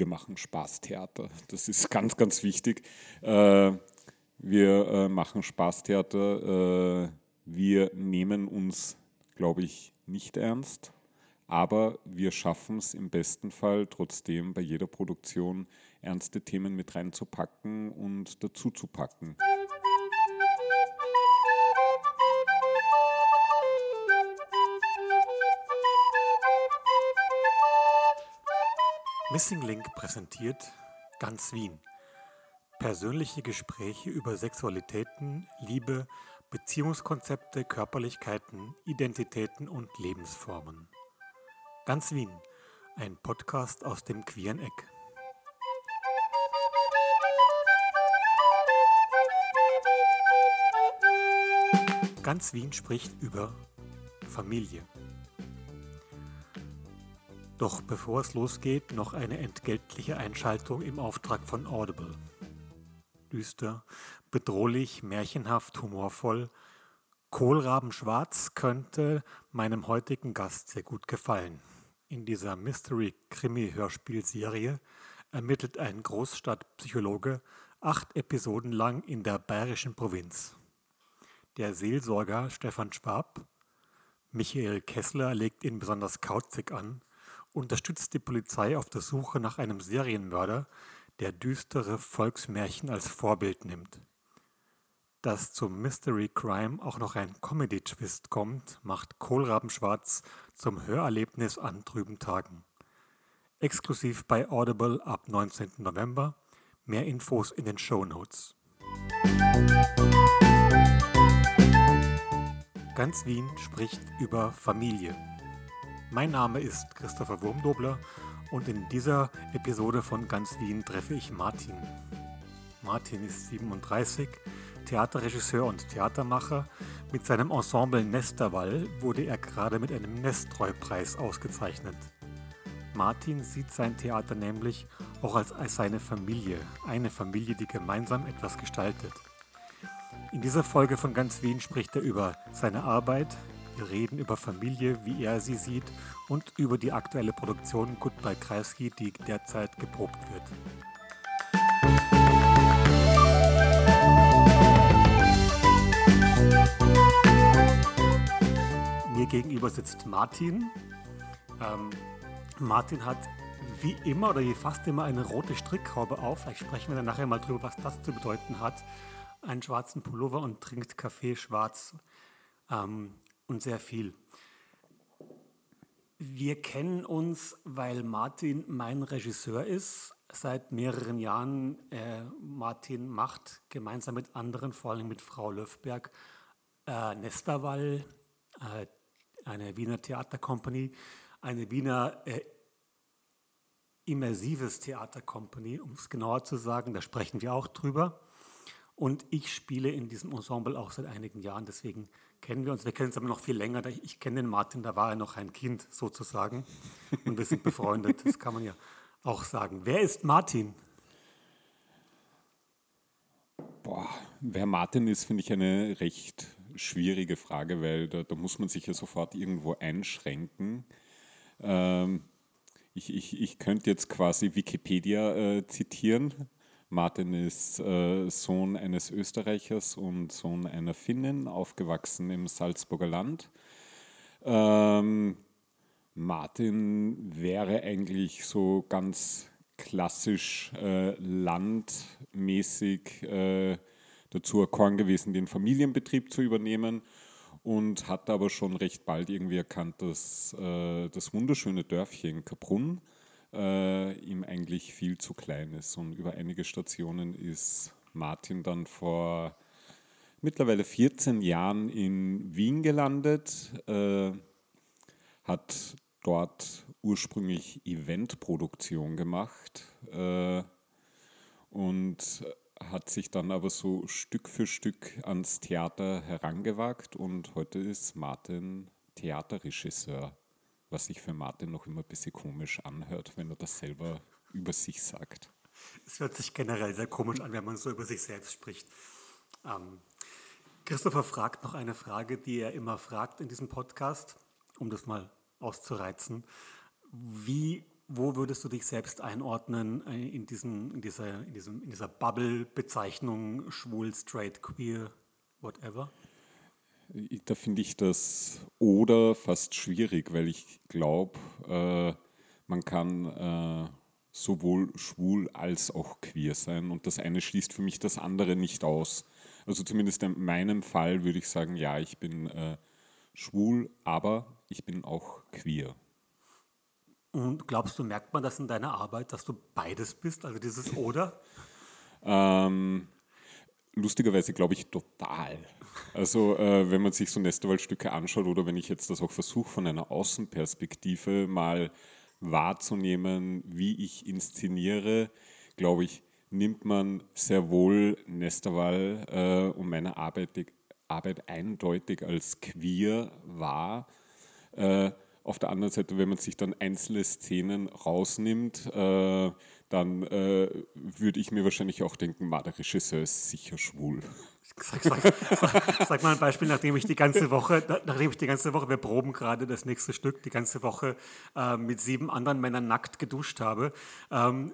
wir machen Spaßtheater. Das ist ganz, ganz wichtig. Äh, wir äh, machen Spaßtheater. Äh, wir nehmen uns, glaube ich, nicht ernst, aber wir schaffen es im besten Fall trotzdem bei jeder Produktion ernste Themen mit reinzupacken und dazu zu packen. Missing Link präsentiert Ganz Wien. Persönliche Gespräche über Sexualitäten, Liebe, Beziehungskonzepte, Körperlichkeiten, Identitäten und Lebensformen. Ganz Wien, ein Podcast aus dem queeren Eck. Ganz Wien spricht über Familie. Doch bevor es losgeht, noch eine entgeltliche Einschaltung im Auftrag von Audible. Düster, bedrohlich, märchenhaft, humorvoll. Kohlrabenschwarz könnte meinem heutigen Gast sehr gut gefallen. In dieser Mystery-Krimi-Hörspielserie ermittelt ein Großstadtpsychologe acht Episoden lang in der bayerischen Provinz. Der Seelsorger Stefan Schwab, Michael Kessler legt ihn besonders kauzig an unterstützt die Polizei auf der Suche nach einem Serienmörder, der düstere Volksmärchen als Vorbild nimmt. Dass zum Mystery Crime auch noch ein Comedy-Twist kommt, macht Kohlrabenschwarz zum Hörerlebnis an trüben Tagen. Exklusiv bei Audible ab 19. November. Mehr Infos in den Show Notes. Ganz Wien spricht über Familie. Mein Name ist Christopher Wurmdobler und in dieser Episode von Ganz Wien treffe ich Martin. Martin ist 37, Theaterregisseur und Theatermacher. Mit seinem Ensemble Nesterwall wurde er gerade mit einem Nesttreu-Preis ausgezeichnet. Martin sieht sein Theater nämlich auch als, als seine Familie, eine Familie, die gemeinsam etwas gestaltet. In dieser Folge von Ganz Wien spricht er über seine Arbeit, wir reden über Familie, wie er sie sieht und über die aktuelle Produktion Goodbye Kreisky, die derzeit geprobt wird. Mir gegenüber sitzt Martin. Ähm, Martin hat wie immer oder wie fast immer eine rote Strickhaube auf. Vielleicht sprechen wir dann nachher mal drüber, was das zu bedeuten hat. Einen schwarzen Pullover und trinkt Kaffee schwarz. Ähm, und sehr viel. Wir kennen uns, weil Martin mein Regisseur ist. Seit mehreren Jahren äh, Martin macht gemeinsam mit anderen, vor allem mit Frau Löfberg, äh, Nesterwall, äh, eine Wiener Theatercompany, eine Wiener äh, immersives Theatercompany, um es genauer zu sagen. Da sprechen wir auch drüber. Und ich spiele in diesem Ensemble auch seit einigen Jahren, deswegen kennen wir uns. Wir kennen uns aber noch viel länger. Ich kenne den Martin, da war er noch ein Kind sozusagen. Und wir sind befreundet, das kann man ja auch sagen. Wer ist Martin? Boah, wer Martin ist, finde ich eine recht schwierige Frage, weil da, da, muss man sich ja sofort irgendwo einschränken. Ähm, ich, ich, ich könnte jetzt quasi Wikipedia äh, zitieren. Martin ist äh, Sohn eines Österreichers und Sohn einer Finnin, aufgewachsen im Salzburger Land. Ähm, Martin wäre eigentlich so ganz klassisch äh, landmäßig äh, dazu erkoren gewesen, den Familienbetrieb zu übernehmen und hat aber schon recht bald irgendwie erkannt, dass äh, das wunderschöne Dörfchen Kaprun äh, ihm eigentlich viel zu klein ist. Und über einige Stationen ist Martin dann vor mittlerweile 14 Jahren in Wien gelandet, äh, hat dort ursprünglich Eventproduktion gemacht äh, und hat sich dann aber so Stück für Stück ans Theater herangewagt und heute ist Martin Theaterregisseur was sich für Martin noch immer ein bisschen komisch anhört, wenn er das selber über sich sagt. Es hört sich generell sehr komisch an, wenn man so über sich selbst spricht. Ähm, Christopher fragt noch eine Frage, die er immer fragt in diesem Podcast, um das mal auszureizen. Wie wo würdest du dich selbst einordnen äh, in, diesen, in dieser, in in dieser Bubble-Bezeichnung schwul, straight, queer, whatever? Da finde ich das oder fast schwierig, weil ich glaube, äh, man kann äh, sowohl schwul als auch queer sein und das eine schließt für mich das andere nicht aus. Also zumindest in meinem Fall würde ich sagen, ja, ich bin äh, schwul, aber ich bin auch queer. Und glaubst du, merkt man das in deiner Arbeit, dass du beides bist, also dieses Oder? ähm, lustigerweise glaube ich total. Also äh, wenn man sich so Nesterwald-Stücke anschaut oder wenn ich jetzt das auch versuche von einer Außenperspektive mal wahrzunehmen, wie ich inszeniere, glaube ich, nimmt man sehr wohl Nesterwall äh, und meine Arbeit, Arbeit eindeutig als queer wahr. Äh, auf der anderen Seite, wenn man sich dann einzelne Szenen rausnimmt, äh, dann äh, würde ich mir wahrscheinlich auch denken, der Regisseur ist sicher schwul. Sag, sag, sag, sag, mal ein Beispiel, nachdem ich die ganze Woche, nachdem ich die ganze Woche, wir proben gerade das nächste Stück, die ganze Woche äh, mit sieben anderen Männern nackt geduscht habe. Ähm,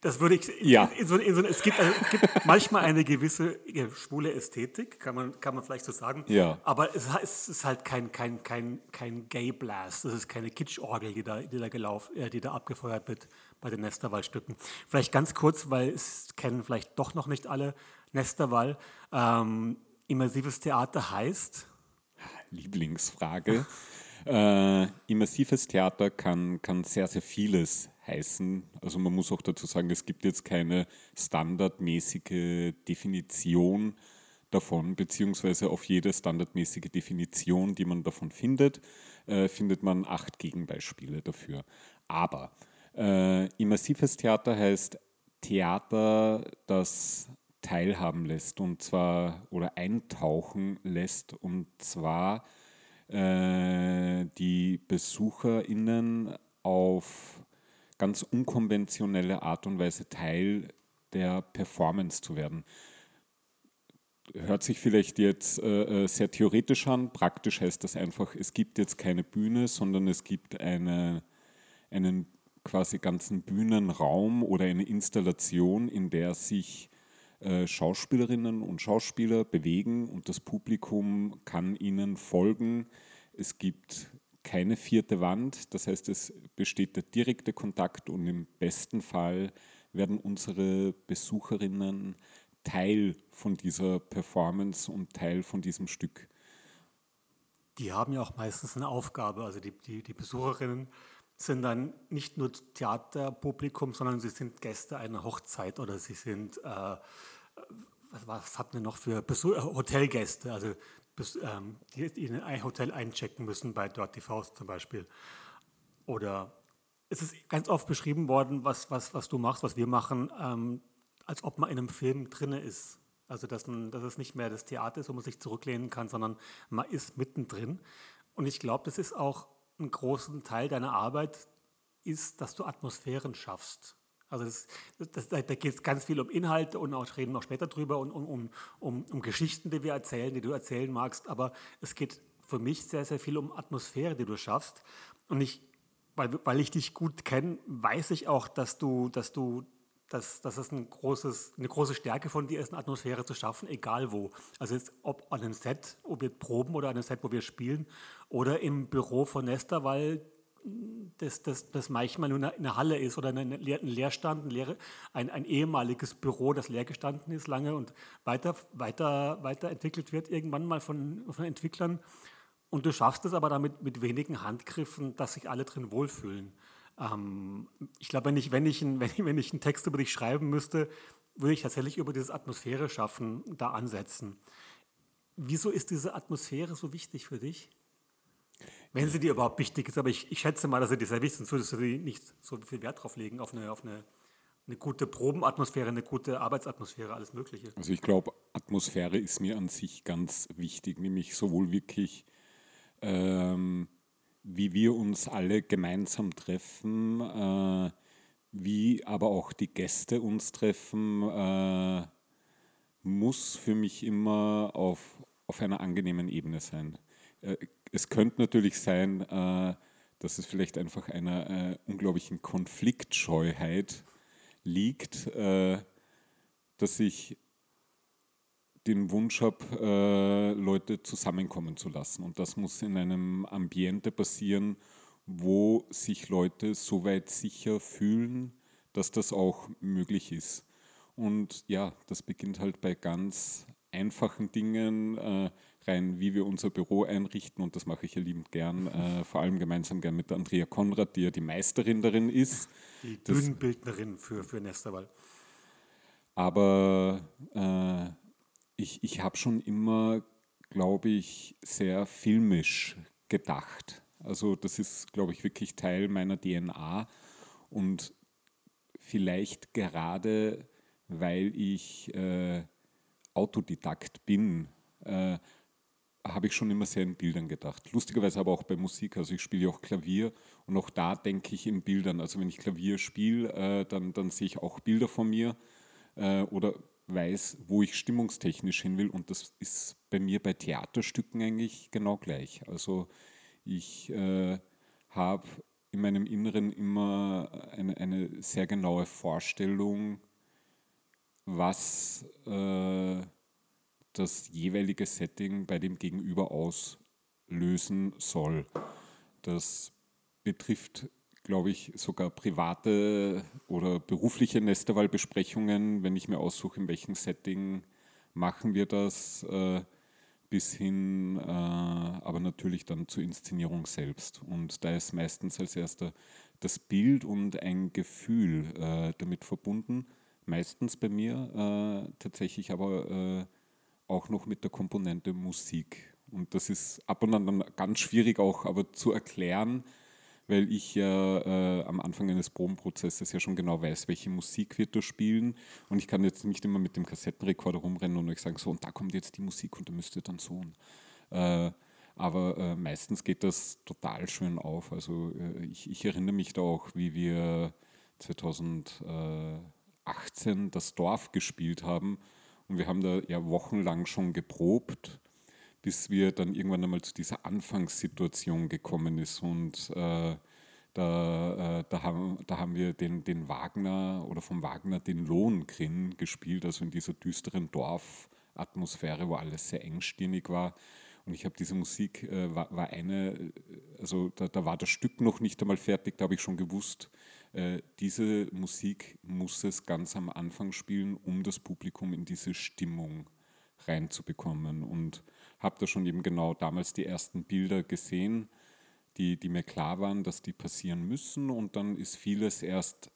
das würde ich. Ja. In, in so, in so, es, gibt, also, es gibt manchmal eine gewisse schwule Ästhetik, kann man, kann man vielleicht so sagen. Ja. Aber es, es ist halt kein, kein, kein, kein Gay Blast. Das ist keine Kitschorgel, die da, die da, gelaufen, äh, die da abgefeuert wird bei den Nesterwall-Stücken. Vielleicht ganz kurz, weil es kennen vielleicht doch noch nicht alle Nesterwall. Ähm, immersives Theater heißt. Lieblingsfrage. äh, immersives Theater kann, kann sehr, sehr vieles heißen. Also man muss auch dazu sagen, es gibt jetzt keine standardmäßige Definition davon, beziehungsweise auf jede standardmäßige Definition, die man davon findet, äh, findet man acht Gegenbeispiele dafür. Aber äh, immersives Theater heißt Theater, das teilhaben lässt und zwar oder eintauchen lässt und zwar äh, die BesucherInnen auf ganz unkonventionelle Art und Weise Teil der Performance zu werden. Hört sich vielleicht jetzt äh, äh, sehr theoretisch an, praktisch heißt das einfach, es gibt jetzt keine Bühne, sondern es gibt eine, einen quasi ganzen Bühnenraum oder eine Installation, in der sich äh, Schauspielerinnen und Schauspieler bewegen und das Publikum kann ihnen folgen. Es gibt keine vierte Wand. Das heißt, es besteht der direkte Kontakt und im besten Fall werden unsere Besucherinnen Teil von dieser Performance und Teil von diesem Stück. Die haben ja auch meistens eine Aufgabe. Also die, die, die Besucherinnen sind dann nicht nur Theaterpublikum, sondern sie sind Gäste einer Hochzeit oder sie sind, äh, was, was hatten wir noch für Besuch Hotelgäste? Also bis, ähm, die in ein Hotel einchecken müssen, bei Dirty Faust zum Beispiel. Oder es ist ganz oft beschrieben worden, was, was, was du machst, was wir machen, ähm, als ob man in einem Film drin ist. Also, dass, man, dass es nicht mehr das Theater ist, wo man sich zurücklehnen kann, sondern man ist mittendrin. Und ich glaube, das ist auch ein großen Teil deiner Arbeit, ist, dass du Atmosphären schaffst. Also das, das, da geht es ganz viel um Inhalte und auch reden wir später drüber und um, um, um, um Geschichten, die wir erzählen, die du erzählen magst. Aber es geht für mich sehr, sehr viel um Atmosphäre, die du schaffst. Und ich, weil, weil ich dich gut kenne, weiß ich auch, dass du, dass du, dass, dass es ein großes, eine große Stärke von dir ist, eine Atmosphäre zu schaffen, egal wo. Also jetzt, ob an einem Set, ob wir proben oder an einem Set, wo wir spielen, oder im Büro von Nesta, weil das, das, das manchmal nur eine Halle ist oder ein Leerstand, ein, Leer, ein, ein, ehemaliges Büro, das leer gestanden ist lange und weiter, weiter, weiterentwickelt wird, irgendwann mal von, von Entwicklern. Und du schaffst es aber damit mit wenigen Handgriffen, dass sich alle drin wohlfühlen. Ähm, ich glaube, wenn ich, wenn, ich wenn, ich, wenn ich einen Text über dich schreiben müsste, würde ich tatsächlich über dieses Atmosphäre schaffen, da ansetzen. Wieso ist diese Atmosphäre so wichtig für dich? Wenn sie dir überhaupt wichtig ist, aber ich, ich schätze mal, dass sie dir sehr wichtig ist, sonst würdest du nicht so viel Wert drauf legen, auf eine, auf eine, eine gute Probenatmosphäre, eine gute Arbeitsatmosphäre, alles Mögliche. Also ich glaube, Atmosphäre ist mir an sich ganz wichtig, nämlich sowohl wirklich, ähm, wie wir uns alle gemeinsam treffen, äh, wie aber auch die Gäste uns treffen, äh, muss für mich immer auf, auf einer angenehmen Ebene sein. Äh, es könnte natürlich sein, äh, dass es vielleicht einfach einer äh, unglaublichen Konfliktscheuheit liegt, äh, dass ich den Wunsch habe, äh, Leute zusammenkommen zu lassen. Und das muss in einem Ambiente passieren, wo sich Leute so weit sicher fühlen, dass das auch möglich ist. Und ja, das beginnt halt bei ganz einfachen Dingen, äh, rein wie wir unser Büro einrichten und das mache ich ja liebend gern, äh, vor allem gemeinsam gern mit Andrea Konrad, die ja die Meisterin darin ist. Die Bühnenbildnerin für, für Nesterwald. Aber äh, ich, ich habe schon immer, glaube ich, sehr filmisch gedacht. Also das ist, glaube ich, wirklich Teil meiner DNA und vielleicht gerade, weil ich äh, Autodidakt bin, äh, habe ich schon immer sehr in Bildern gedacht. Lustigerweise aber auch bei Musik. Also ich spiele auch Klavier und auch da denke ich in Bildern. Also wenn ich Klavier spiele, äh, dann, dann sehe ich auch Bilder von mir äh, oder weiß, wo ich stimmungstechnisch hin will. Und das ist bei mir bei Theaterstücken eigentlich genau gleich. Also ich äh, habe in meinem Inneren immer eine, eine sehr genaue Vorstellung, was äh, das jeweilige Setting bei dem Gegenüber auslösen soll. Das betrifft, glaube ich, sogar private oder berufliche Nesterwahlbesprechungen, wenn ich mir aussuche, in welchem Setting machen wir das, äh, bis hin, äh, aber natürlich dann zur Inszenierung selbst. Und da ist meistens als erster das Bild und ein Gefühl äh, damit verbunden. Meistens bei mir äh, tatsächlich aber äh, auch noch mit der Komponente Musik. Und das ist ab und an dann ganz schwierig auch aber zu erklären, weil ich ja äh, am Anfang eines Probenprozesses ja schon genau weiß, welche Musik wird da spielen. Und ich kann jetzt nicht immer mit dem Kassettenrekorder rumrennen und euch sagen, so, und da kommt jetzt die Musik und da müsst ihr dann so. Äh, aber äh, meistens geht das total schön auf. Also äh, ich, ich, erinnere mich da auch, wie wir 2018 das Dorf gespielt haben und wir haben da ja wochenlang schon geprobt, bis wir dann irgendwann einmal zu dieser Anfangssituation gekommen ist. Und äh, da, äh, da, haben, da haben wir den, den Wagner oder vom Wagner den Lohengrin gespielt, also in dieser düsteren Dorfatmosphäre, wo alles sehr engstirnig war. Und ich habe diese Musik, äh, war, war, eine, also da, da, war das Stück noch nicht einmal fertig, da habe ich schon gewusst, äh, diese Musik muss es ganz am Anfang spielen, um das Publikum in diese Stimmung reinzubekommen. Und habe da schon eben genau damals die ersten Bilder gesehen, die, die mir klar waren, dass die passieren müssen. Und dann ist vieles erst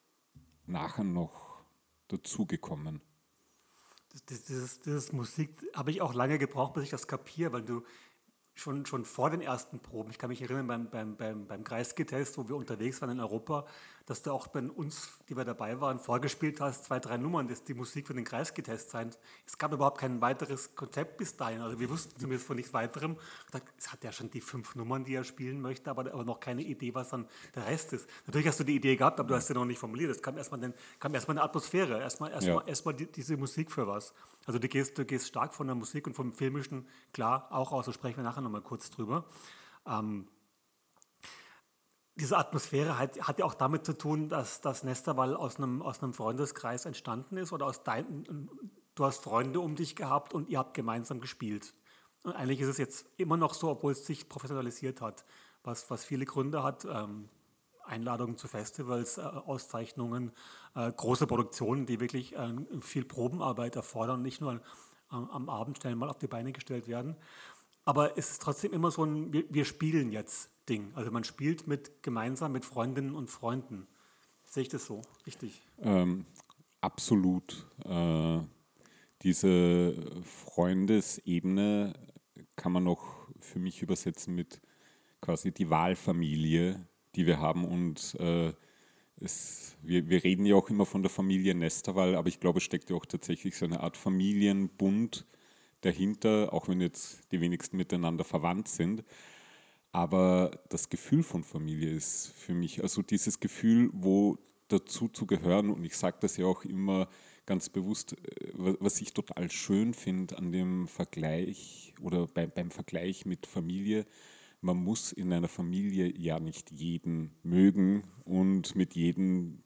nachher noch dazugekommen. Dieses, dieses Musik habe ich auch lange gebraucht, bis ich das kapiere, weil du schon, schon vor den ersten Proben, ich kann mich erinnern beim, beim, beim, beim Kreisky-Test, wo wir unterwegs waren in Europa, dass du auch bei uns, die wir dabei waren, vorgespielt hast, zwei, drei Nummern, das die Musik für den Kreisgetest sein. Es gab überhaupt kein weiteres Konzept bis dahin. Also wir wussten zumindest von nichts weiterem. Es hat ja schon die fünf Nummern, die er spielen möchte, aber, aber noch keine Idee, was dann der Rest ist. Natürlich hast du die Idee gehabt, aber du hast sie noch nicht formuliert. Es kam erstmal, den, kam erstmal eine Atmosphäre, erstmal, erstmal, ja. erstmal die, diese Musik für was. Also du gehst, du gehst stark von der Musik und vom Filmischen, klar, auch aus, da sprechen wir nachher nochmal kurz drüber. Ähm, diese Atmosphäre hat, hat, ja auch damit zu tun, dass das Nesterwall aus einem, aus einem Freundeskreis entstanden ist oder aus dein, du hast Freunde um dich gehabt und ihr habt gemeinsam gespielt. Und eigentlich ist es jetzt immer noch so, obwohl es sich professionalisiert hat, was, was viele Gründe hat. Ähm, Einladungen zu Festivals, äh, Auszeichnungen, äh, große Produktionen, die wirklich äh, viel Probenarbeit erfordern und nicht nur am Abend schnell mal auf die Beine gestellt werden. Aber es ist trotzdem immer so ein, wir, wir spielen jetzt Ding. Also man spielt mit gemeinsam mit Freundinnen und Freunden. Sehe ich das so? Richtig? Ähm, absolut. Äh, diese Freundesebene kann man noch für mich übersetzen mit quasi die Wahlfamilie, die wir haben. Und äh, es, wir, wir reden ja auch immer von der Familie Nesterwall, aber ich glaube, es steckt ja auch tatsächlich so eine Art Familienbund dahinter, auch wenn jetzt die wenigsten miteinander verwandt sind. Aber das Gefühl von Familie ist für mich, also dieses Gefühl, wo dazu zu gehören, und ich sage das ja auch immer ganz bewusst, äh, was ich total schön finde an dem Vergleich oder beim, beim Vergleich mit Familie, man muss in einer Familie ja nicht jeden mögen und mit jedem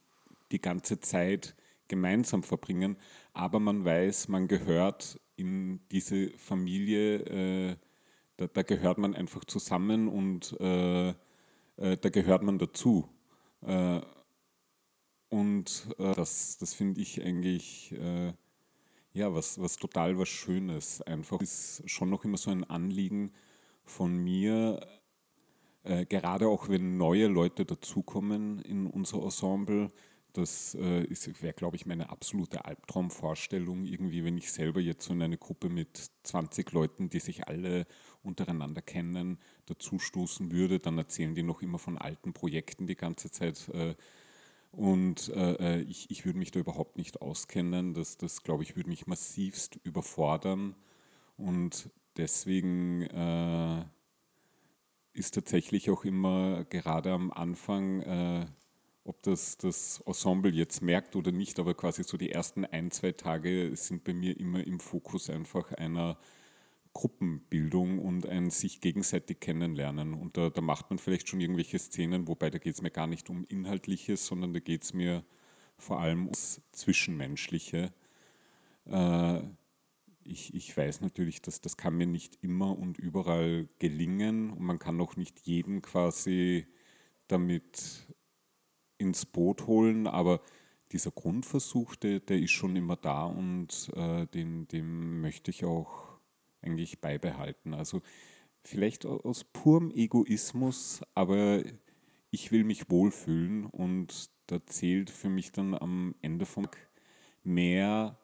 die ganze Zeit gemeinsam verbringen, aber man weiß, man gehört in diese Familie, äh, da, da, gehört man einfach zusammen und äh, äh, da gehört man dazu. Äh, und äh, das, das finde ich eigentlich äh, ja, was, was total was Schönes. Einfach ist schon noch immer so ein Anliegen von mir, äh, gerade auch wenn neue Leute dazukommen in unser Ensemble, das äh, wäre, glaube ich, meine absolute Albtraumvorstellung, irgendwie, wenn ich selber jetzt so in eine Gruppe mit 20 Leuten, die sich alle untereinander kennen, dazustoßen würde, dann erzählen die noch immer von alten Projekten die ganze Zeit. Äh, und äh, äh, ich, ich würde mich da überhaupt nicht auskennen. Das, das glaube ich, würde mich massivst überfordern. Und deswegen ist tatsächlich auch immer gerade am Anfang, ob das das Ensemble jetzt merkt oder nicht, aber quasi so die ersten ein, zwei Tage sind bei mir immer im Fokus einfach einer Gruppenbildung und ein sich gegenseitig kennenlernen. Und da, da macht man vielleicht schon irgendwelche Szenen, wobei da geht es mir gar nicht um Inhaltliches, sondern da geht es mir vor allem ums Zwischenmenschliche. Äh, ich, ich weiß natürlich, dass das kann mir nicht immer und überall gelingen und man kann auch nicht jeden quasi damit ins Boot holen, aber dieser Grundversuch, der, der ist schon immer da und äh, den, dem möchte ich auch eigentlich beibehalten. Also vielleicht aus purem Egoismus, aber ich will mich wohlfühlen und da zählt für mich dann am Ende vom mehr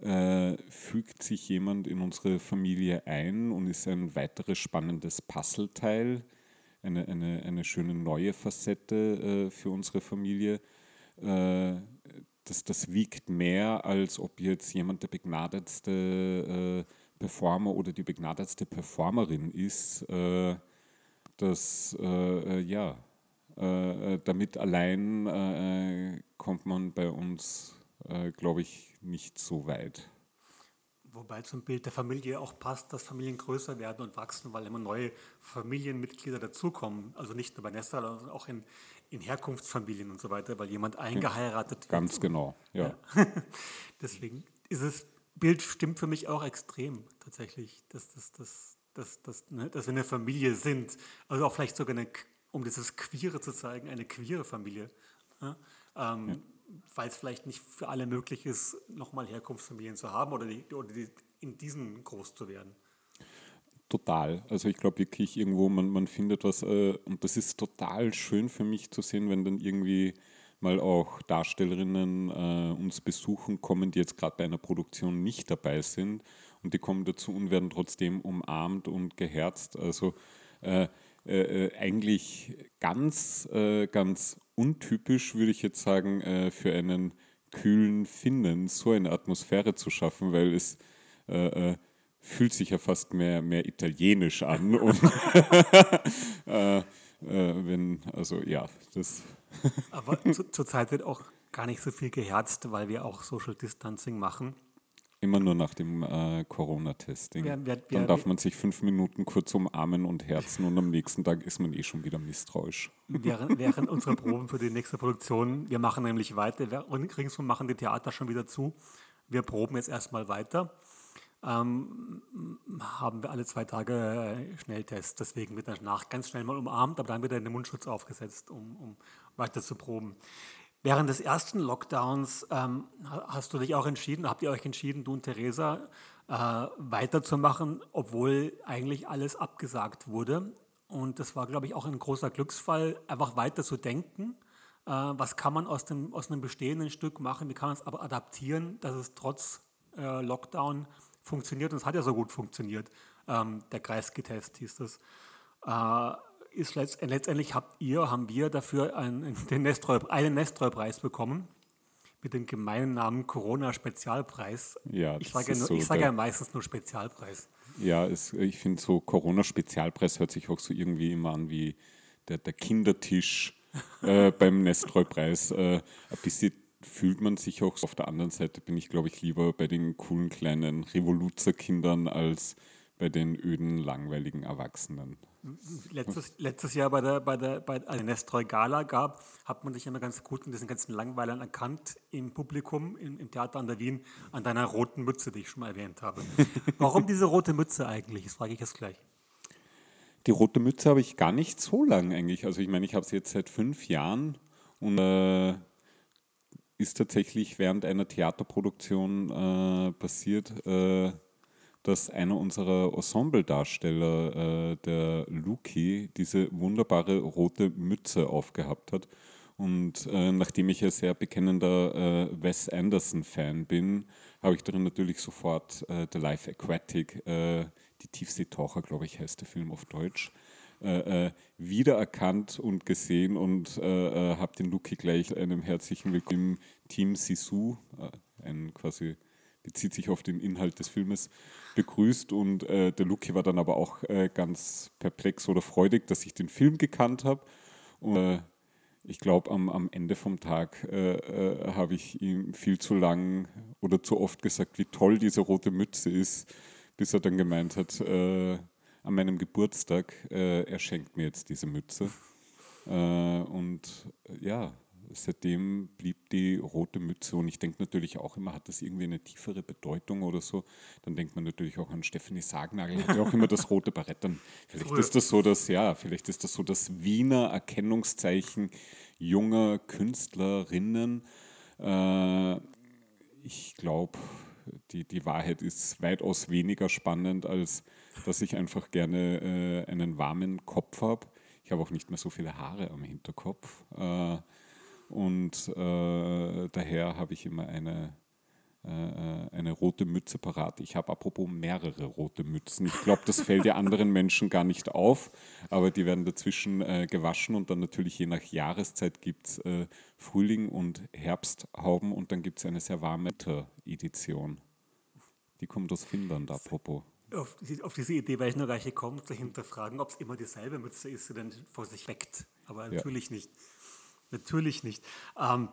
äh, fügt sich jemand in unsere Familie ein und ist ein weiteres spannendes Puzzleteil, eine, eine, eine schöne neue Facette äh, für unsere Familie. Äh, das, das wiegt mehr, als ob jetzt jemand der begnadetste äh, Performer oder die begnadetste Performerin ist, äh, dass äh, äh ja, äh, äh, damit allein äh, kommt man bei uns, glaube ich, nicht so weit. Wobei zum Bild der Familie auch passt, dass Familien größer werden und wachsen, weil immer neue Familienmitglieder dazukommen. Also nicht nur bei Nesta, sondern auch in, in Herkunftsfamilien und so weiter, weil jemand eingeheiratet wird. Ganz genau, ja. ja. Deswegen ist es Bild stimmt für mich auch extrem tatsächlich, dass, dass, dass, dass, dass, ne, dass wir eine Familie sind. Also auch vielleicht sogar, eine, um dieses Queere zu zeigen, eine queere Familie. Ne? Ähm, ja. Weil es vielleicht nicht für alle möglich ist, nochmal Herkunftsfamilien zu haben oder, die, oder die, in diesen groß zu werden. Total. Also ich glaube wirklich irgendwo, man, man findet was, äh, und das ist total schön für mich zu sehen, wenn dann irgendwie mal auch Darstellerinnen äh, uns besuchen kommen, die jetzt gerade bei einer Produktion nicht dabei sind und die kommen dazu und werden trotzdem umarmt und geherzt. Also äh, äh, äh eigentlich ganz, äh, ganz untypisch, würde ich jetzt sagen, äh, für einen kühlen Finnen so eine Atmosphäre zu schaffen, weil es fühlt sich ja fast mehr, mehr italienisch an. Und wenn, also ja, das aber zu, zurzeit wird auch gar nicht so viel geherzt, weil wir auch Social Distancing machen. Immer nur nach dem äh, Corona-Testing. Dann darf man sich fünf Minuten kurz umarmen und herzen und am nächsten Tag ist man eh schon wieder misstrauisch. Während, während unserer Proben für die nächste Produktion, wir machen nämlich weiter, ringsum machen die Theater schon wieder zu. Wir proben jetzt erstmal weiter. Ähm, haben wir alle zwei Tage äh, Schnelltests. Deswegen wird danach ganz schnell mal umarmt, aber dann wird der Mundschutz aufgesetzt, um, um weiter zu proben. Während des ersten Lockdowns ähm, hast du dich auch entschieden, habt ihr euch entschieden, du und Theresa, äh, weiterzumachen, obwohl eigentlich alles abgesagt wurde. Und das war, glaube ich, auch ein großer Glücksfall, einfach weiter zu denken. Äh, was kann man aus, dem, aus einem bestehenden Stück machen? Wie kann man es aber adaptieren, dass es trotz äh, Lockdown funktioniert? Und es hat ja so gut funktioniert. Ähm, der Kreisgetest hieß das. Ist letztendlich habt ihr, haben wir dafür einen, den Nestreu, einen Nestreu-Preis bekommen mit dem gemeinen Namen Corona-Spezialpreis. Ja, ich sage, ja, so sage ja meistens nur Spezialpreis. Ja, es, ich finde so Corona-Spezialpreis hört sich auch so irgendwie immer an wie der, der Kindertisch äh, beim Nestreu-Preis. Äh, ein bisschen fühlt man sich auch. Auf der anderen Seite bin ich, glaube ich, lieber bei den coolen kleinen Revoluzzer-Kindern als bei den öden, langweiligen Erwachsenen. Letztes, letztes Jahr bei der, bei der, bei der Nestroy Gala gab, hat man dich immer ganz gut in diesen ganzen Langweilern erkannt im Publikum, im, im Theater an der Wien, an deiner roten Mütze, die ich schon mal erwähnt habe. Warum diese rote Mütze eigentlich? Das frage ich jetzt gleich. Die rote Mütze habe ich gar nicht so lang eigentlich. Also ich meine, ich habe sie jetzt seit fünf Jahren und äh, ist tatsächlich während einer Theaterproduktion äh, passiert. Äh, dass einer unserer Ensemble-Darsteller, äh, der Luki, diese wunderbare rote Mütze aufgehabt hat. Und äh, nachdem ich ja sehr bekennender äh, Wes Anderson-Fan bin, habe ich darin natürlich sofort äh, The Life Aquatic, äh, die Tiefseetaucher, glaube ich, heißt der Film auf Deutsch, äh, äh, wiedererkannt und gesehen und habe den Luki gleich einem herzlichen Willkommen im Team Sisu, ein quasi bezieht sich auf den Inhalt des Filmes, begrüßt. Und äh, der Luki war dann aber auch äh, ganz perplex oder freudig, dass ich den Film gekannt habe. Und äh, ich glaube, am, am Ende vom Tag äh, äh, habe ich ihm viel zu lang oder zu oft gesagt, wie toll diese rote Mütze ist, bis er dann gemeint hat, äh, an meinem Geburtstag, er schenkt mir jetzt diese Mütze. und ja, seitdem blieb die rote Mütze und ich denke natürlich auch immer, hat das irgendwie eine tiefere Bedeutung oder so. Dann denkt man natürlich auch an Stephanie Sargnagel, hat ja auch immer das rote Barett. Dann vielleicht ist das so das, ja, vielleicht ist das so das Wiener Erkennungszeichen junger Künstlerinnen. Äh, ich glaube, die, die Wahrheit ist weitaus weniger spannend, als dass ich einfach gerne äh, einen warmen Kopf habe. Ich habe auch nicht mehr so viele Haare am Hinterkopf. Äh, und äh, daher habe ich immer eine, äh, eine rote Mütze parat. Ich habe apropos mehrere rote Mützen. Ich glaube, das fällt ja anderen Menschen gar nicht auf, aber die werden dazwischen äh, gewaschen und dann natürlich je nach Jahreszeit gibt es äh, Frühling und Herbsthauben und dann gibt es eine sehr warme Edition. Die kommt aus Finnland, apropos. Auf, auf, diese Idee wäre ich noch gleich gekommen, zu hinterfragen, ob es immer dieselbe Mütze ist, die dann vor sich weckt. Aber natürlich ja. nicht. Natürlich nicht. Ähm,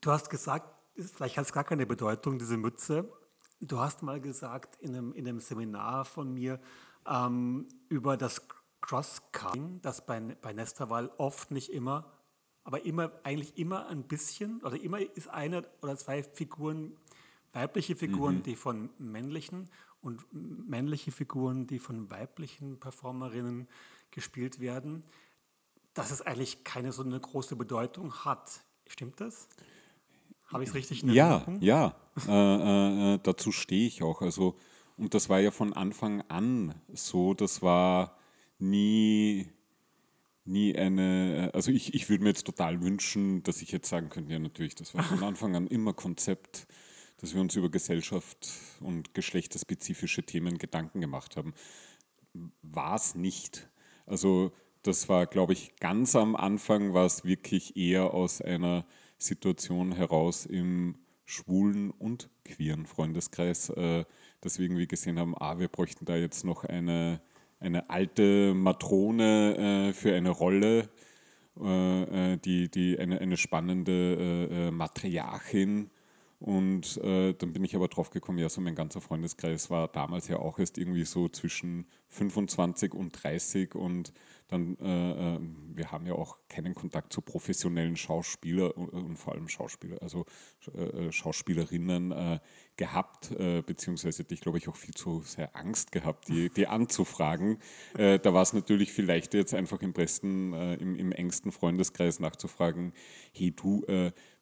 du hast gesagt, vielleicht hat es gar keine Bedeutung, diese Mütze. Du hast mal gesagt in einem, in einem Seminar von mir ähm, über das Cross-Cutting, das bei, bei Nesterwal oft nicht immer, aber immer, eigentlich immer ein bisschen, oder immer ist eine oder zwei Figuren, weibliche Figuren, mhm. die von männlichen und männliche Figuren, die von weiblichen Performerinnen gespielt werden dass es eigentlich keine so eine große Bedeutung hat. Stimmt das? Habe ich es richtig in Erinnerung? Ja, ja. Äh, äh, dazu stehe ich auch. Also, und das war ja von Anfang an so, das war nie, nie eine, also ich, ich würde mir jetzt total wünschen, dass ich jetzt sagen könnte, ja natürlich, das war von Anfang an immer Konzept, dass wir uns über Gesellschaft und geschlechterspezifische Themen Gedanken gemacht haben. War es nicht. Also das war, glaube ich, ganz am Anfang war es wirklich eher aus einer Situation heraus im schwulen und queeren Freundeskreis, äh, dass wir irgendwie gesehen haben, ah, wir bräuchten da jetzt noch eine, eine alte Matrone äh, für eine Rolle, äh, äh die, die eine, eine spannende äh, äh, Matriarchin. Und dann bin ich aber drauf gekommen, ja, so mein ganzer Freundeskreis war damals ja auch erst irgendwie so zwischen 25 und 30 und dann, äh, äh, wir haben ja auch keinen Kontakt zu professionellen Schauspielern und, und vor allem Schauspieler, also äh, äh Schauspielerinnen äh, gehabt, äh, beziehungsweise ich glaube ich auch viel zu sehr Angst gehabt, die, die anzufragen. da war es natürlich viel leichter jetzt einfach im besten, im, im, engsten Freundeskreis nachzufragen, hey du,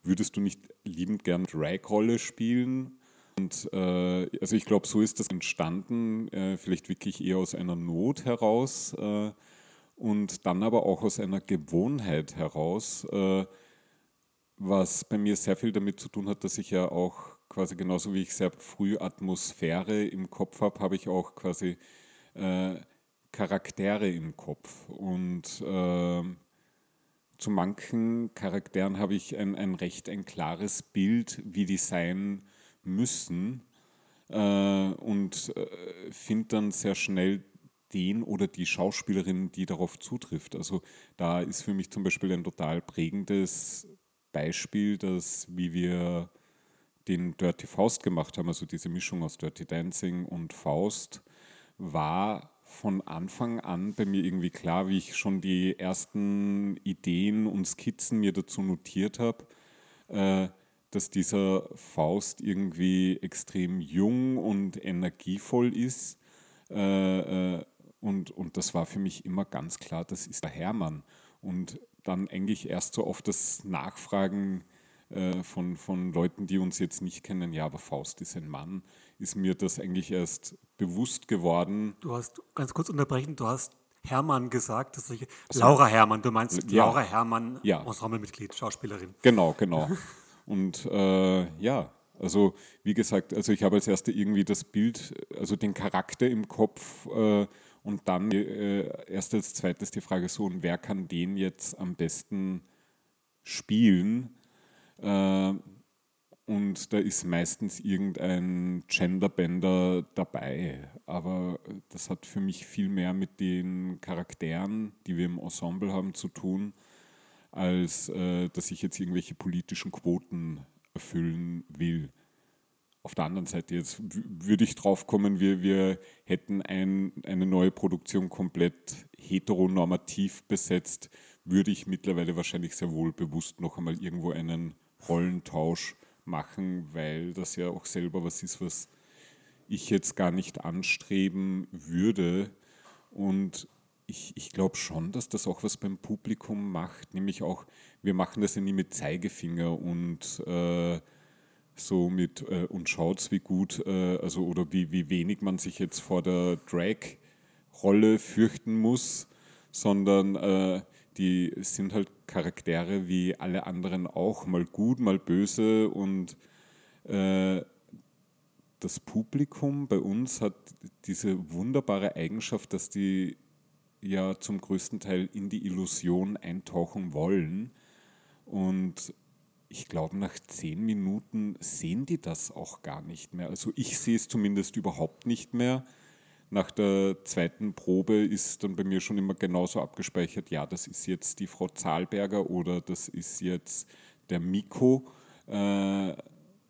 würdest du nicht liebend gern Drag-Rolle spielen? Und äh, also ich glaube, so ist das entstanden, äh, vielleicht wirklich eher aus einer Not heraus, äh, und dann aber auch aus einer Gewohnheit heraus, äh, was bei mir sehr viel damit zu tun hat, dass ich ja auch quasi genauso wie ich sehr früh Atmosphäre im Kopf habe, habe ich auch quasi äh, Charaktere im Kopf. Und äh, zu manchen Charakteren habe ich ein, ein recht ein klares Bild, wie die sein müssen. Äh, und äh, finde dann sehr schnell den oder die Schauspielerin, die darauf zutrifft. Also da ist für mich zum Beispiel ein total prägendes Beispiel, dass wie wir den Dirty Faust gemacht haben, also diese Mischung aus Dirty Dancing und Faust, war von Anfang an bei mir irgendwie klar, wie ich schon die ersten Ideen und Skizzen mir dazu notiert habe, äh, dass dieser Faust irgendwie extrem jung und energievoll ist. Äh, äh, und, und das war für mich immer ganz klar, das ist der Hermann. Und dann eigentlich erst so oft das Nachfragen äh, von, von Leuten, die uns jetzt nicht kennen, ja, aber Faust ist ein Mann, ist mir das eigentlich erst bewusst geworden. Du hast, ganz kurz unterbrechen, du hast Hermann gesagt, das ist also, Laura Hermann, du meinst ja, Laura Hermann, ja. Ensemblemitglied, Schauspielerin. Genau, genau. Und äh, ja, also wie gesagt, also ich habe als erste irgendwie das Bild, also den Charakter im Kopf äh, und dann äh, erst als zweites die Frage so, und wer kann den jetzt am besten spielen? Äh, und da ist meistens irgendein Genderbender dabei. Aber das hat für mich viel mehr mit den Charakteren, die wir im Ensemble haben, zu tun, als äh, dass ich jetzt irgendwelche politischen Quoten erfüllen will. Auf der anderen Seite jetzt würde ich drauf kommen, wir, wir hätten ein, eine neue Produktion komplett heteronormativ besetzt, würde ich mittlerweile wahrscheinlich sehr wohl bewusst noch einmal irgendwo einen Rollentausch machen, weil das ja auch selber was ist, was ich jetzt gar nicht anstreben würde. Und ich, ich glaube schon, dass das auch was beim Publikum macht, nämlich auch, wir machen das ja nie mit Zeigefinger und äh, so mit äh, und schaut's wie gut, äh, also oder wie, wie wenig man sich jetzt vor der Drag-Rolle fürchten muss, sondern äh, die sind halt Charaktere wie alle anderen auch, mal gut, mal böse und äh, das Publikum bei uns hat diese wunderbare Eigenschaft, dass die ja zum größten Teil in die Illusion eintauchen wollen. Und ich glaube, nach zehn Minuten sehen die das auch gar nicht mehr. Also ich sehe es zumindest überhaupt nicht mehr nach der zweiten Probe ist dann bei mir schon immer genauso abgespeichert, ja, das ist jetzt die Frau Zahlberger oder das ist jetzt der Miko. Äh,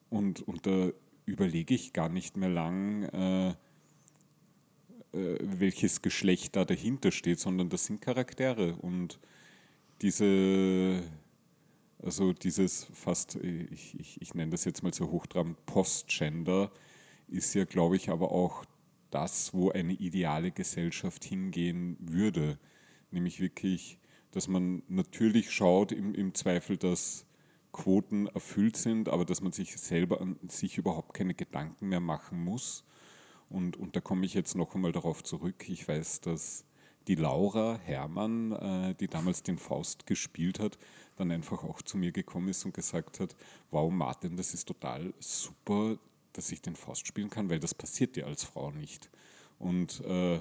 und, und da überlege ich gar nicht mehr lang, äh, äh, welches Geschlecht da dahinter steht, sondern das sind Charaktere. Und diese, also dieses fast, ich, ich, ich nenne das jetzt mal so hochtrabend, Postgender, ist ja, glaube ich, aber auch das, wo eine ideale Gesellschaft hingehen würde. Nämlich wirklich, dass man natürlich schaut im, im Zweifel, dass Quoten erfüllt sind, aber dass man sich selber an sich überhaupt keine Gedanken mehr machen muss. Und, und da komme ich jetzt noch einmal darauf zurück. Ich weiß, dass die Laura Herrmann, äh, die damals den Faust gespielt hat, dann einfach auch zu mir gekommen ist und gesagt hat, wow Martin, das ist total super, dass ich den Faust spielen kann, weil das passiert dir als Frau nicht. Und äh,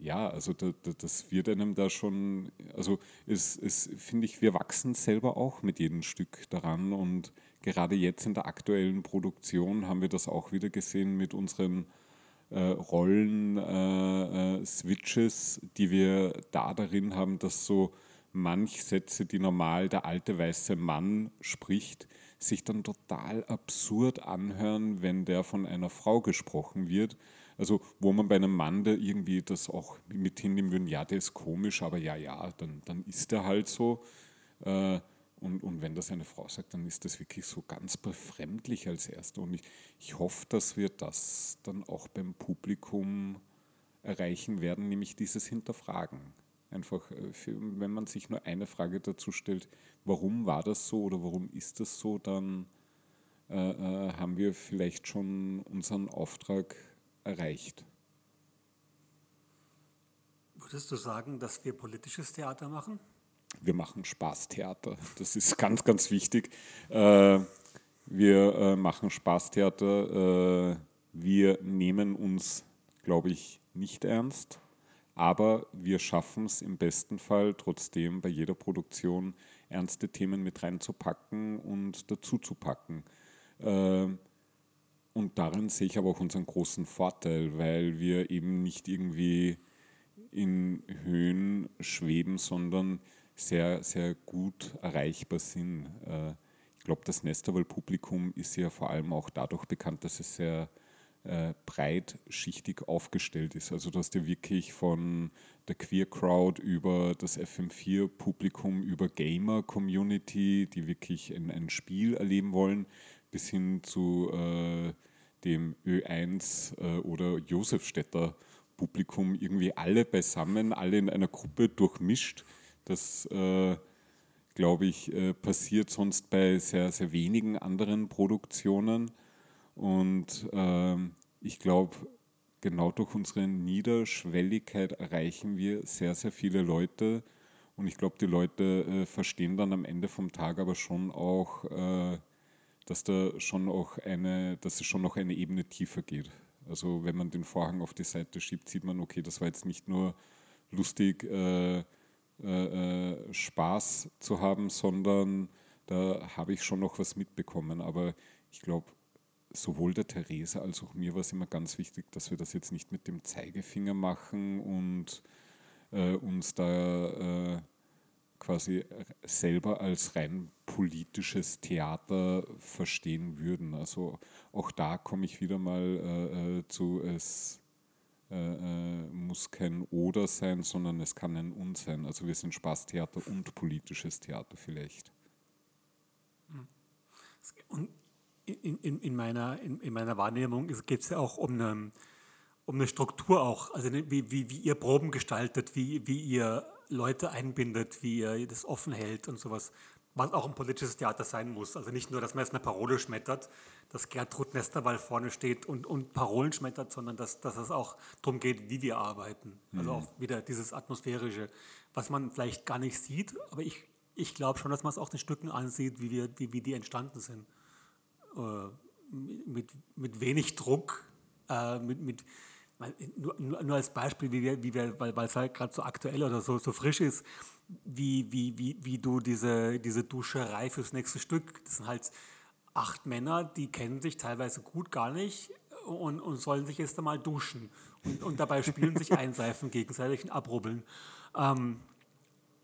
ja, also da, da, das wird einem da schon, also es, es finde ich, wir wachsen selber auch mit jedem Stück daran und gerade jetzt in der aktuellen Produktion haben wir das auch wieder gesehen mit unseren äh, Rollen-Switches, äh, äh die wir da darin haben, dass so manch Sätze, die normal der alte weiße Mann spricht, sich dann total absurd anhören, wenn der von einer Frau gesprochen wird. Also wo man bei einem Mann, der irgendwie das auch mit hinnehmen würde, ja, der ist komisch, aber ja, ja, dann, dann ist er halt so. Äh, und, und wenn das eine Frau sagt, dann ist das wirklich so ganz befremdlich als Erster. Und ich, ich hoffe, dass wir das dann auch beim Publikum erreichen werden, nämlich dieses Hinterfragen. Einfach, äh, für, wenn man sich nur eine Frage dazu stellt, warum war das so oder warum ist das so, dann äh, äh, haben wir vielleicht schon unseren Auftrag erreicht. Würdest du sagen, dass wir politisches Theater machen? Wir machen Spaßtheater. Das ist ganz, ganz wichtig. Äh, wir äh, machen Spaßtheater. Äh, wir nehmen uns, glaube ich, nicht ernst aber wir schaffen es im besten Fall trotzdem bei jeder Produktion ernste Themen mit reinzupacken und dazuzupacken. Ähm, und darin sehe ich aber auch unseren großen Vorteil, weil wir eben nicht irgendwie in Höhen schweben, sondern sehr, sehr gut erreichbar sind. Äh, ich glaube, das Nesterwald-Publikum ist ja vor allem auch dadurch bekannt, dass es sehr äh, breitschichtig aufgestellt ist. Also dass der wirklich von der Queer Crowd über das FM4-Publikum, über Gamer-Community, die wirklich ein, ein Spiel erleben wollen, bis hin zu äh, dem Ö1 äh, oder Josefstädter Publikum irgendwie alle beisammen, alle in einer Gruppe durchmischt. Das, äh, glaube ich, äh, passiert sonst bei sehr, sehr wenigen anderen Produktionen. Und ähm, ich glaube, genau durch unsere Niederschwelligkeit erreichen wir sehr, sehr viele Leute. Und ich glaube, die Leute äh, verstehen dann am Ende vom Tag aber schon auch, äh, dass da schon auch eine, dass es schon noch eine Ebene tiefer geht. Also wenn man den Vorhang auf die Seite schiebt, sieht man, okay, das war jetzt nicht nur lustig, äh, äh, äh Spaß zu haben, sondern da habe ich schon noch was mitbekommen. Aber ich glaube, sowohl der Theresa als auch mir war es immer ganz wichtig, dass wir das jetzt nicht mit dem Zeigefinger machen und äh, uns da äh, quasi selber als rein politisches Theater verstehen würden. Also auch da komme ich wieder mal äh, äh zu, es äh, äh, muss kein Oder sein, sondern es kann ein Und sein. Also wir sind Spaßtheater und politisches Theater vielleicht. Und in, in, in, meiner, in, in meiner Wahrnehmung geht es ja auch um eine, um eine Struktur auch, also wie, wie, wie ihr Proben gestaltet, wie, wie ihr Leute einbindet, wie ihr das offen hält und sowas, was auch ein politisches Theater sein muss. Also nicht nur, dass man jetzt eine Parole schmettert, dass Gertrud Nesterwall vorne steht und, und Parolen schmettert, sondern dass, dass es auch darum geht, wie wir arbeiten. Also mhm. auch wieder dieses Atmosphärische, was man vielleicht gar nicht sieht, aber ich, ich glaube schon, dass man es auch den Stücken ansieht, wie, wir, wie, wie die entstanden sind. Äh, mit, mit wenig Druck, äh, mit, mit, nur, nur, als Beispiel, wie wir, wie wir weil es halt gerade so aktuell oder so, so frisch ist, wie, wie, wie, wie du diese, diese Duscherei fürs nächste Stück, das sind halt acht Männer, die kennen sich teilweise gut gar nicht und, und sollen sich jetzt einmal duschen und, und dabei spielen sich einseifen, gegenseitig und abrubbeln. Ähm,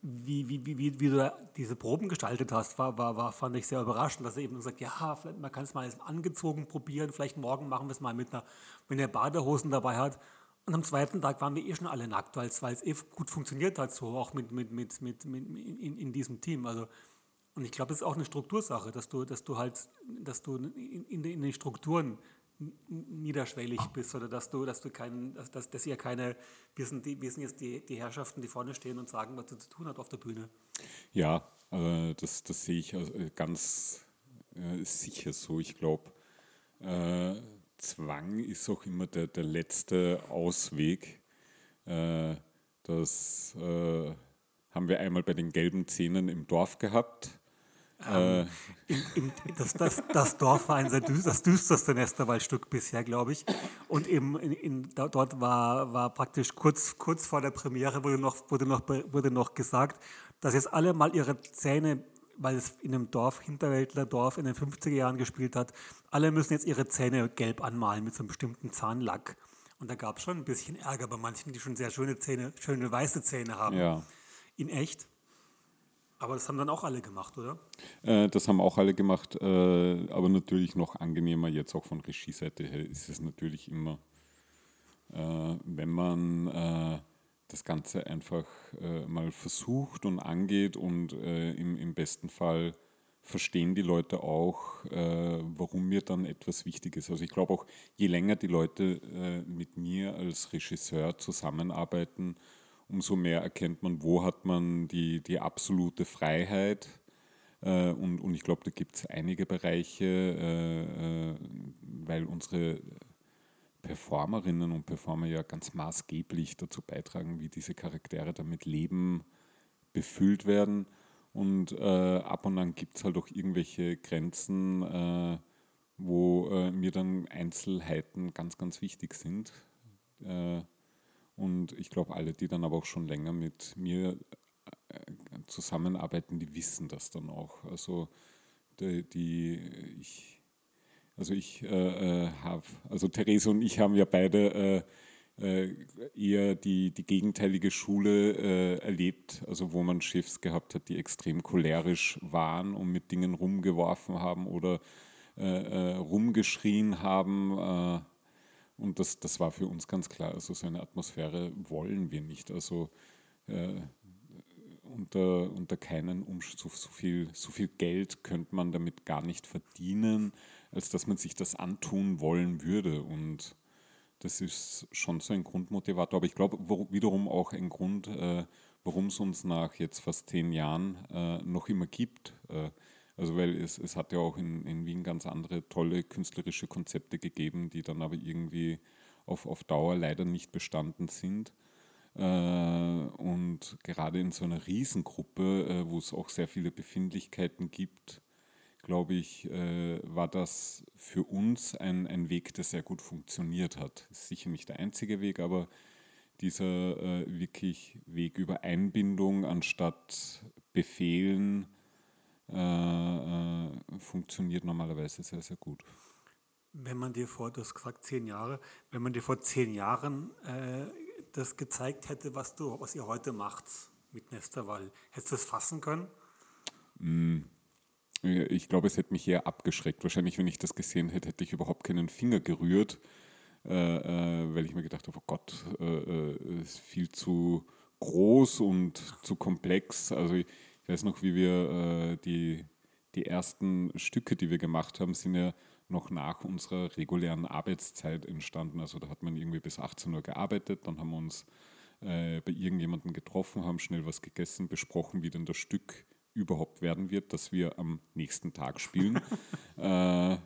wie, wie, wie, wie, du diese Proben gestaltet hast, war, war, war, fand ich sehr überraschend, dass er eben sagt, ja, man kann es mal angezogen probieren, vielleicht morgen machen wir es mal mit einer, wenn er Badehosen dabei hat. Und am zweiten Tag waren wir eh schon alle nackt, weil es eh gut funktioniert hat, so auch mit, mit, mit, mit, mit in, in diesem Team. Also, und ich glaube, das ist auch eine Struktursache, dass du, dass du halt, dass du in, in, in den Strukturen niederschwellig bist oder dass du, dass du keinen, dass, dass, ihr keine, wir sind, die, wir sind jetzt die, die Herrschaften, die vorne stehen und sagen, was du zu tun hat auf der Bühne. Ja, äh, das, das sehe ich äh, ganz äh, sicher so. Ich glaube, äh, Zwang ist auch immer der, der letzte Ausweg. Äh, das äh, haben wir einmal bei den gelben Zähnen im Dorf gehabt ähm, im, im, das, das, das, Dorf war ein sehr düster, das düsterste Nesterwaldstück bisher, glaube ich. Und eben in, in, dort war, war praktisch kurz, kurz vor der Premiere wurde noch, wurde, noch, wurde noch gesagt, dass jetzt alle mal ihre Zähne, weil es in einem Dorf, Hinterwäldlerdorf in den 50er Jahren gespielt hat, alle müssen jetzt ihre Zähne gelb anmalen mit so einem bestimmten Zahnlack. Und da gab es schon ein bisschen Ärger bei manchen, die schon sehr schöne Zähne, schöne weiße Zähne haben. Ja. In echt. Aber das haben dann auch alle gemacht, oder? Äh, das haben auch alle gemacht, äh, aber natürlich noch angenehmer jetzt auch von Regieseite her ist es natürlich immer, äh, wenn man äh, das Ganze einfach äh, mal versucht und angeht und äh, im, im besten Fall verstehen die Leute auch, warum mir dann etwas wichtig ist. Also ich glaube auch, je länger die Leute mit mir als Regisseur zusammenarbeiten, umso mehr erkennt man, wo hat man die, die absolute Freiheit. Äh, und, und ich glaube, da gibt es einige Bereiche, äh, äh, weil unsere Performerinnen und Performer ja ganz maßgeblich dazu beitragen, wie diese Charaktere damit Leben befüllt werden. Und äh, ab und an gibt es halt auch irgendwelche Grenzen, äh, wo mir dann Einzelheiten ganz, ganz wichtig sind. Und ich glaube, alle, die dann aber auch schon länger mit mir äh, zusammenarbeiten, die wissen das dann auch. Also die, die ich, also ich äh, äh habe, also Therese und ich haben ja beide äh, äh, eher die, die gegenteilige Schule äh, erlebt, also wo man Chefs gehabt hat, die extrem cholerisch waren und mit Dingen rumgeworfen haben oder rumgeschrien haben und das, das war für uns ganz klar. Also so eine Atmosphäre wollen wir nicht. Also äh, unter, unter keinen Umständen, so, so, viel, so viel Geld könnte man damit gar nicht verdienen, als dass man sich das antun wollen würde. Und das ist schon so ein Grundmotivator. Aber ich glaube wiederum auch ein Grund, äh, warum es uns nach jetzt fast zehn Jahren äh, noch immer gibt. Äh, also weil es, es hat ja auch in, in Wien ganz andere tolle künstlerische Konzepte gegeben, die dann aber irgendwie auf, auf Dauer leider nicht bestanden sind. Äh, und gerade in so einer Riesengruppe, äh, wo es auch sehr viele Befindlichkeiten gibt, glaube ich, äh, war das für uns ein, ein Weg, der sehr gut funktioniert hat. Ist sicher nicht der einzige Weg, aber dieser wirklich Weg über Einbindung anstatt Befehlen äh, äh, funktioniert normalerweise sehr, sehr gut. Wenn man dir vor, du hast gesagt zehn Jahre, wenn man dir vor zehn Jahren äh, das gezeigt hätte, was du, was ihr heute macht mit Nesterwall, hättest du das fassen können? Mm. Ich glaube, es hätte mich eher abgeschreckt. Wahrscheinlich, wenn ich das gesehen hätte, hätte ich überhaupt keinen Finger gerührt, äh, äh, weil ich mir gedacht habe, oh Gott, äh, äh ist viel zu groß und zu komplex. Also ich, ich weiß noch, wie wir äh, die, die ersten Stücke, die wir gemacht haben, sind ja noch nach unserer regulären Arbeitszeit entstanden. Also da hat man irgendwie bis 18 Uhr gearbeitet, dann haben wir uns äh, bei irgendjemandem getroffen, haben schnell was gegessen, besprochen, wie denn das Stück überhaupt werden wird, das wir am nächsten Tag spielen. äh,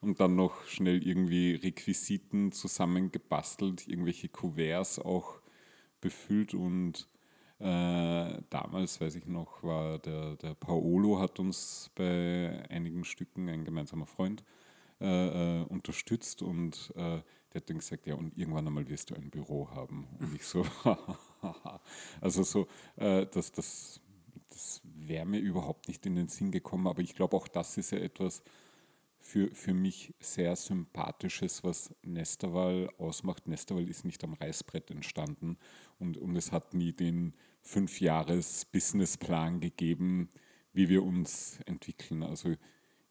und dann noch schnell irgendwie Requisiten zusammengebastelt, irgendwelche Kuverts auch befüllt und äh, damals, weiß ich noch, war der, der Paolo hat uns bei einigen Stücken, ein gemeinsamer Freund, äh, äh, unterstützt und äh, der hat dann gesagt, ja, und irgendwann einmal wirst du ein Büro haben. Und ich so, also so, äh, das, das, das wäre mir überhaupt nicht in den Sinn gekommen, aber ich glaube, auch das ist ja etwas, für, für mich sehr sympathisches, was Nesterwall ausmacht. Nesterwall ist nicht am Reißbrett entstanden und, und es hat nie den Fünfjahres-Businessplan gegeben, wie wir uns entwickeln. Also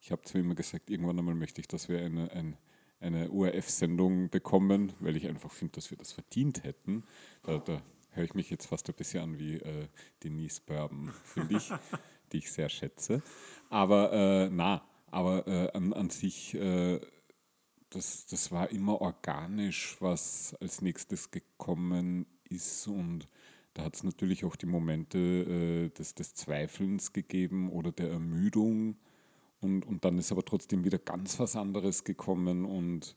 ich habe zwar immer gesagt, irgendwann einmal möchte ich, dass wir eine, ein, eine ORF-Sendung bekommen, weil ich einfach finde, dass wir das verdient hätten. Da, da höre ich mich jetzt fast ein bisschen an wie äh, Denise Bourbon, finde ich, die ich sehr schätze. Aber äh, na, aber äh, an, an sich, äh, das, das war immer organisch, was als nächstes gekommen ist. Und da hat es natürlich auch die Momente äh, des, des Zweifelns gegeben oder der Ermüdung. Und, und dann ist aber trotzdem wieder ganz was anderes gekommen. Und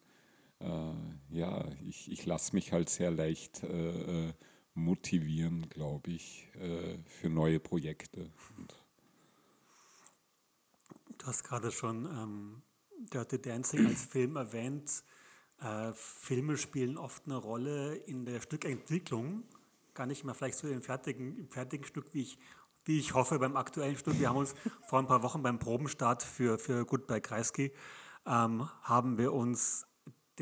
äh, ja, ich, ich lasse mich halt sehr leicht äh, äh, motivieren, glaube ich, für neue Projekte. Und Du hast gerade schon ähm, Dirty Dancing als Film erwähnt. Äh, Filme spielen oft eine Rolle in der Stückentwicklung. Gar nicht mehr vielleicht so im fertigen, fertigen Stück, wie ich, wie ich hoffe beim aktuellen Stück. Wir haben uns vor ein paar Wochen beim Probenstart für, für Goodbye Kreisky ähm, haben wir uns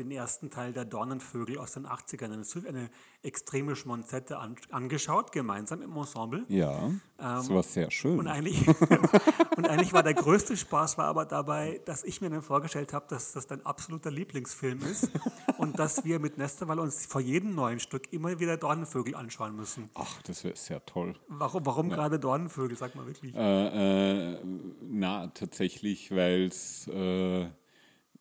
den ersten Teil der Dornenvögel aus den 80ern, eine, eine extreme Schmonzette an, angeschaut, gemeinsam im Ensemble. Ja, ähm, das war sehr schön. Und eigentlich, und eigentlich war der größte Spaß war aber dabei, dass ich mir dann vorgestellt habe, dass das dein absoluter Lieblingsfilm ist und dass wir mit Nesterwall uns vor jedem neuen Stück immer wieder Dornenvögel anschauen müssen. Ach, das wäre sehr toll. Warum, warum ja. gerade Dornenvögel, sag mal wirklich? Äh, äh, na, tatsächlich, weil es... Äh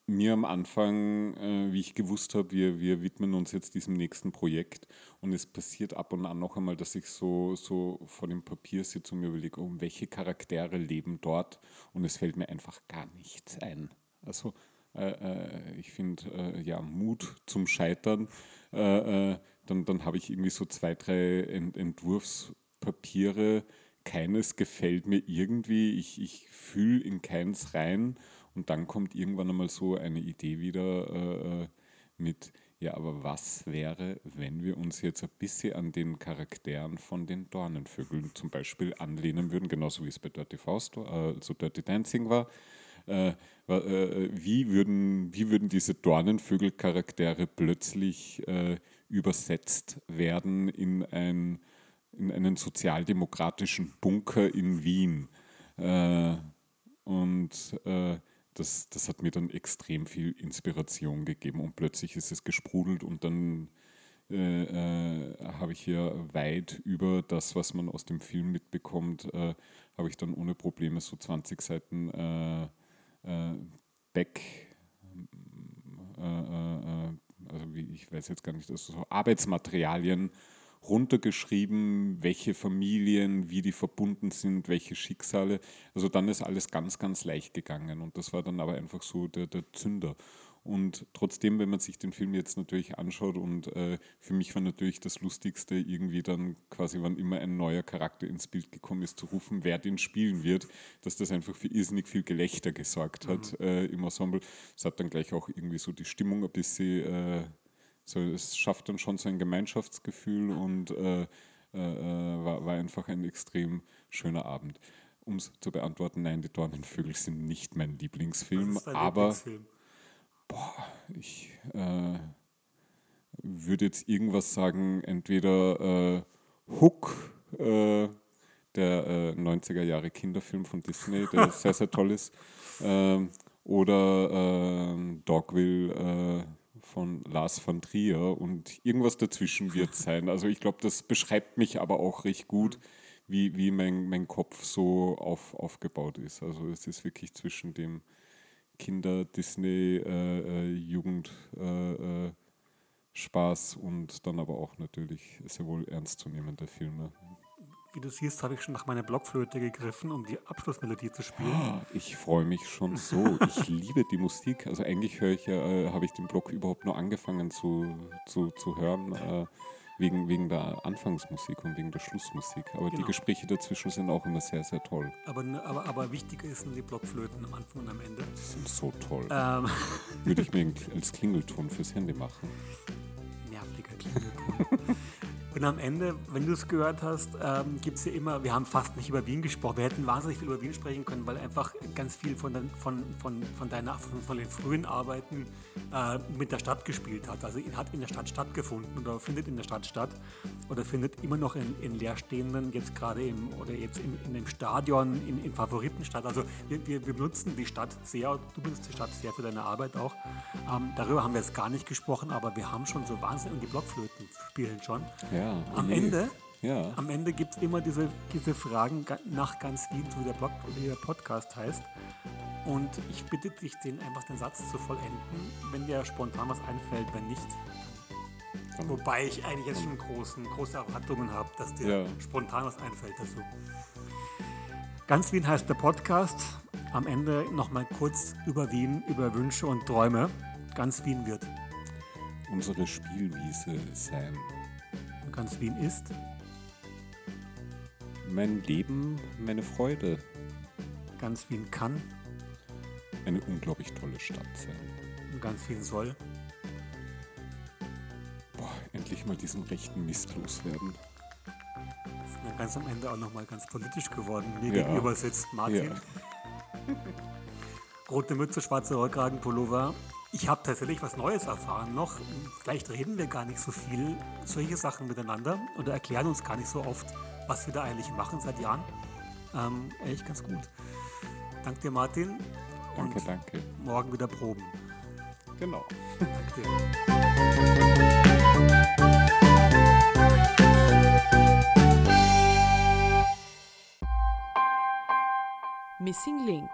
mir am Anfang, äh, wie ich gewusst habe, wir, wir widmen uns jetzt diesem nächsten Projekt. Und es passiert ab und an noch einmal, dass ich so, so vor dem Papier sitze und mir überlege, um welche Charaktere leben dort? Und es fällt mir einfach gar nichts ein. Also äh, äh, ich finde, äh, ja, Mut zum Scheitern, äh, dann, dann habe ich irgendwie so zwei, drei Ent Entwurfspapiere, keines gefällt mir irgendwie, ich, ich fühle in keins rein und dann kommt irgendwann einmal so eine Idee wieder äh, äh, mit, ja, aber was wäre, wenn wir uns jetzt ein bisschen an den Charakteren von den Dornenvögeln zum Beispiel anlehnen würden, genauso wie es bei Dirty Faust, äh, also Dirty Dancing war. Äh, äh, wie, würden, wie würden diese Dornenvögel-Charaktere plötzlich äh, übersetzt werden in, ein, in einen sozialdemokratischen Bunker in Wien? Äh, und das, das hat mir dann extrem viel Inspiration gegeben und plötzlich ist es gesprudelt und dann äh, äh, habe ich hier weit über das, was man aus dem Film mitbekommt, äh, habe ich dann ohne Probleme so 20 Seiten äh, äh, Back, äh, also wie, ich weiß jetzt gar nicht, also so Arbeitsmaterialien runtergeschrieben, welche Familien, wie die verbunden sind, welche Schicksale. Also dann ist alles ganz, ganz leicht gegangen und das war dann aber einfach so der, der Zünder. Und trotzdem, wenn man sich den Film jetzt natürlich anschaut und äh, für mich war natürlich das Lustigste irgendwie dann quasi, wann immer ein neuer Charakter ins Bild gekommen ist, zu rufen, wer den spielen wird, dass das einfach für irrsinnig viel Gelächter gesorgt hat mhm. äh, im Ensemble. Es hat dann gleich auch irgendwie so die Stimmung ein bisschen, äh, so, es schafft dann schon so ein Gemeinschaftsgefühl und äh, äh, äh, war, war einfach ein extrem schöner Abend um es zu beantworten, nein, die Dornenvögel sind nicht mein Lieblingsfilm, aber Lieblingsfilm? boah, ich äh, würde jetzt irgendwas sagen, entweder Hook, äh, der 90er äh, Jahre Kinderfilm von Disney, der sehr, sehr toll ist, ähm, oder ähm, Dogville äh, von Lars von Trier und irgendwas dazwischen wird sein. Also ich glaube, das beschreibt mich aber auch recht gut, wie, wie mein, mein Kopf so auf, aufgebaut ist. Also es ist wirklich zwischen dem Kinder, Disney, äh, äh, Jugend, äh, äh, Spaß und dann aber auch natürlich sehr wohl ernstzunehmende Filme. Wie du siehst, habe ich schon nach meiner Blockflöte gegriffen, um die Abschlussmelodie zu spielen. Ah, ich freue mich schon so. Ich liebe die Musik. Also eigentlich höre ich ja, äh, habe ich den Block überhaupt nur angefangen zu, zu, zu hören. Äh, wegen, wegen der Anfangsmusik und wegen der Schlussmusik. Aber genau. die Gespräche dazwischen sind auch immer sehr, sehr toll. Aber, aber, aber wichtiger ist die Blockflöten am Anfang und am Ende. Die sind so toll. Ähm. Würde ich mir als Klingelton fürs Handy machen. Nerviger Klingelton. Und am Ende, wenn du es gehört hast, ähm, gibt es ja immer, wir haben fast nicht über Wien gesprochen, wir hätten wahnsinnig viel über Wien sprechen können, weil einfach ganz viel von, den, von, von, von, deiner, von, von den frühen Arbeiten äh, mit der Stadt gespielt hat. Also hat in der Stadt stattgefunden oder findet in der Stadt statt oder findet immer noch in, in leerstehenden, jetzt gerade im, oder jetzt in, in dem Stadion, in, in Favoriten statt. Also wir, wir, wir benutzen die Stadt sehr, du benutzt die Stadt sehr für deine Arbeit auch. Ähm, darüber haben wir jetzt gar nicht gesprochen, aber wir haben schon so wahnsinnig, und die Blockflöten spielen schon. Ja. Ja, am nee. Ende, ja. Ende gibt es immer diese, diese Fragen nach ganz Wien, so wie der, Blog, wie der Podcast heißt. Und ich bitte dich, den einfach den Satz zu vollenden, wenn dir spontan was einfällt, wenn nicht. Dann. Wobei ich eigentlich jetzt schon großen, große Erwartungen habe, dass dir ja. spontan was einfällt dazu. Ganz Wien heißt der Podcast. Am Ende nochmal kurz über Wien, über Wünsche und Träume. Ganz Wien wird unsere Spielwiese sein ganz Wien ist? Mein Leben, meine Freude. Ganz Wien kann? Eine unglaublich tolle Stadt sein. Und ganz Wien soll? Boah, endlich mal diesen rechten Mist loswerden. Sind wir ganz am Ende auch nochmal ganz politisch geworden. Mir ja. gegenüber sitzt Martin. Ja. Rote Mütze, schwarze Rollkragen, Pullover. Ich habe tatsächlich was Neues erfahren noch. Vielleicht reden wir gar nicht so viel solche Sachen miteinander oder erklären uns gar nicht so oft, was wir da eigentlich machen seit Jahren. Ähm, echt ganz gut. Danke dir, Martin. Danke, danke. Morgen wieder proben. Genau. Danke dir. Missing Link